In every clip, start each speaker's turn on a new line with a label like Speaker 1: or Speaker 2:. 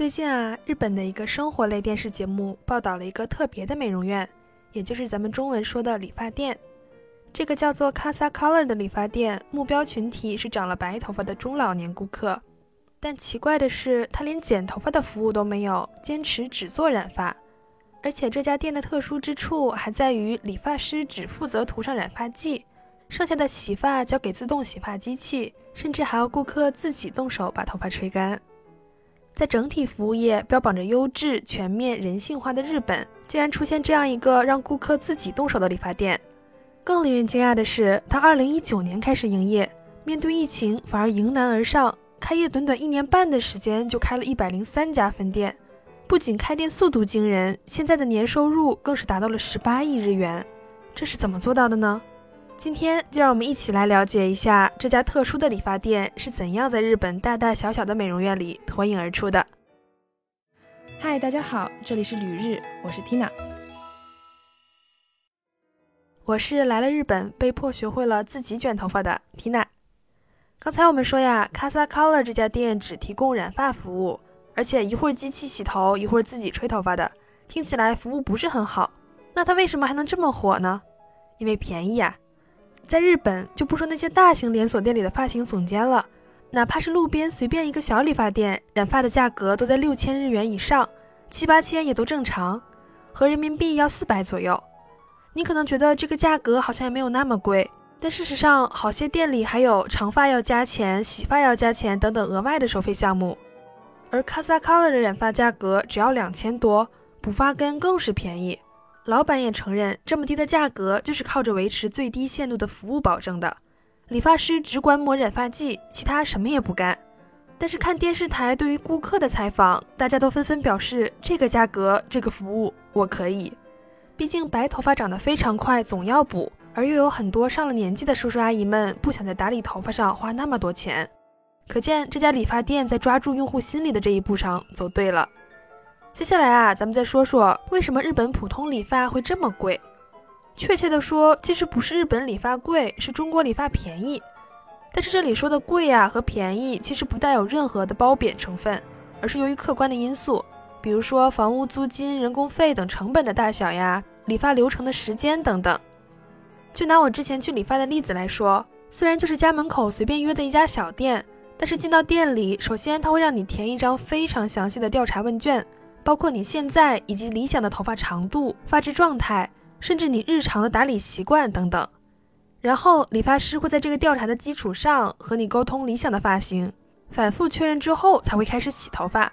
Speaker 1: 最近啊，日本的一个生活类电视节目报道了一个特别的美容院，也就是咱们中文说的理发店。这个叫做 Casa Color 的理发店，目标群体是长了白头发的中老年顾客。但奇怪的是，他连剪头发的服务都没有，坚持只做染发。而且这家店的特殊之处还在于，理发师只负责涂上染发剂，剩下的洗发交给自动洗发机器，甚至还要顾客自己动手把头发吹干。在整体服务业标榜着优质、全面、人性化的日本，竟然出现这样一个让顾客自己动手的理发店。更令人惊讶的是，它2019年开始营业，面对疫情反而迎难而上，开业短短一年半的时间就开了一百零三家分店，不仅开店速度惊人，现在的年收入更是达到了十八亿日元。这是怎么做到的呢？今天就让我们一起来了解一下这家特殊的理发店是怎样在日本大大小小的美容院里脱颖而出的。
Speaker 2: 嗨，大家好，这里是旅日，我是 Tina。
Speaker 1: 我是来了日本被迫学会了自己卷头发的 Tina。刚才我们说呀，Casa Color 这家店只提供染发服务，而且一会儿机器洗头，一会儿自己吹头发的，听起来服务不是很好。那它为什么还能这么火呢？因为便宜呀。在日本，就不说那些大型连锁店里的发型总监了，哪怕是路边随便一个小理发店，染发的价格都在六千日元以上，七八千也都正常，合人民币要四百左右。你可能觉得这个价格好像也没有那么贵，但事实上，好些店里还有长发要加钱、洗发要加钱等等额外的收费项目。而 Casa Color 的染发价格只要两千多，补发根更是便宜。老板也承认，这么低的价格就是靠着维持最低限度的服务保证的。理发师只管抹染发剂，其他什么也不干。但是看电视台对于顾客的采访，大家都纷纷表示，这个价格，这个服务，我可以。毕竟白头发长得非常快，总要补，而又有很多上了年纪的叔叔阿姨们不想在打理头发上花那么多钱。可见这家理发店在抓住用户心理的这一步上走对了。接下来啊，咱们再说说为什么日本普通理发会这么贵。确切的说，其实不是日本理发贵，是中国理发便宜。但是这里说的贵啊和便宜，其实不带有任何的褒贬成分，而是由于客观的因素，比如说房屋租金、人工费等成本的大小呀，理发流程的时间等等。就拿我之前去理发的例子来说，虽然就是家门口随便约的一家小店，但是进到店里，首先他会让你填一张非常详细的调查问卷。包括你现在以及理想的头发长度、发质状态，甚至你日常的打理习惯等等。然后理发师会在这个调查的基础上和你沟通理想的发型，反复确认之后才会开始洗头发。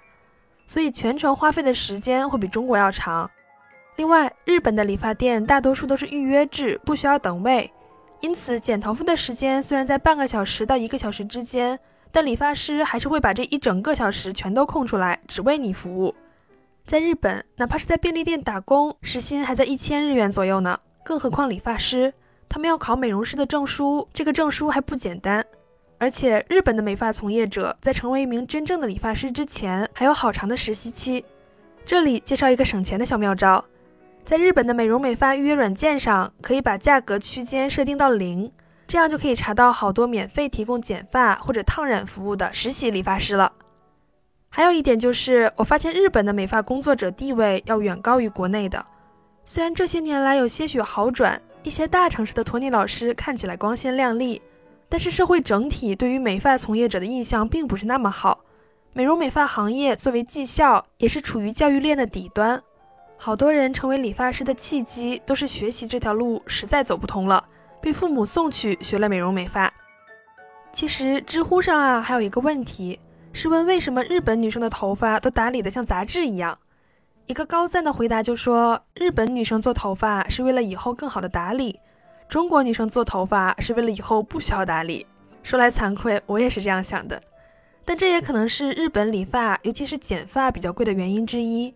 Speaker 1: 所以全程花费的时间会比中国要长。另外，日本的理发店大多数都是预约制，不需要等位，因此剪头发的时间虽然在半个小时到一个小时之间，但理发师还是会把这一整个小时全都空出来，只为你服务。在日本，哪怕是在便利店打工，时薪还在一千日元左右呢。更何况理发师，他们要考美容师的证书，这个证书还不简单。而且，日本的美发从业者在成为一名真正的理发师之前，还有好长的实习期。这里介绍一个省钱的小妙招：在日本的美容美发预约软件上，可以把价格区间设定到零，这样就可以查到好多免费提供剪发或者烫染服务的实习理发师了。还有一点就是，我发现日本的美发工作者地位要远高于国内的。虽然这些年来有些许好转，一些大城市的托尼老师看起来光鲜亮丽，但是社会整体对于美发从业者的印象并不是那么好。美容美发行业作为技校，也是处于教育链的底端。好多人成为理发师的契机，都是学习这条路实在走不通了，被父母送去学了美容美发。其实知乎上啊，还有一个问题。是问为什么日本女生的头发都打理得像杂志一样？一个高赞的回答就说，日本女生做头发是为了以后更好的打理，中国女生做头发是为了以后不需要打理。说来惭愧，我也是这样想的，但这也可能是日本理发，尤其是剪发比较贵的原因之一。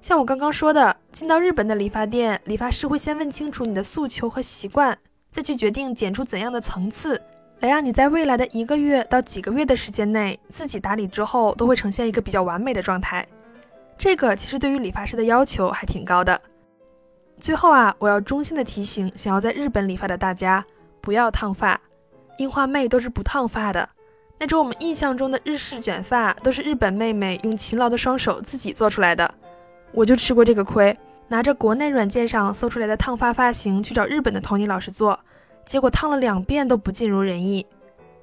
Speaker 1: 像我刚刚说的，进到日本的理发店，理发师会先问清楚你的诉求和习惯，再去决定剪出怎样的层次。来让你在未来的一个月到几个月的时间内，自己打理之后都会呈现一个比较完美的状态。这个其实对于理发师的要求还挺高的。最后啊，我要衷心的提醒想要在日本理发的大家，不要烫发。樱花妹都是不烫发的，那种我们印象中的日式卷发，都是日本妹妹用勤劳的双手自己做出来的。我就吃过这个亏，拿着国内软件上搜出来的烫发发型去找日本的 Tony 老师做，结果烫了两遍都不尽如人意。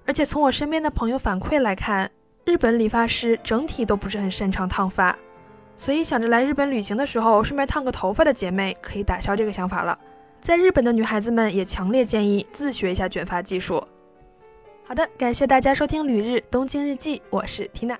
Speaker 1: 而且从我身边的朋友反馈来看，日本理发师整体都不是很擅长烫发。所以想着来日本旅行的时候顺便烫个头发的姐妹，可以打消这个想法了。在日本的女孩子们也强烈建议自学一下卷发技术。好的，感谢大家收听《旅日东京日记》，我是缇娜。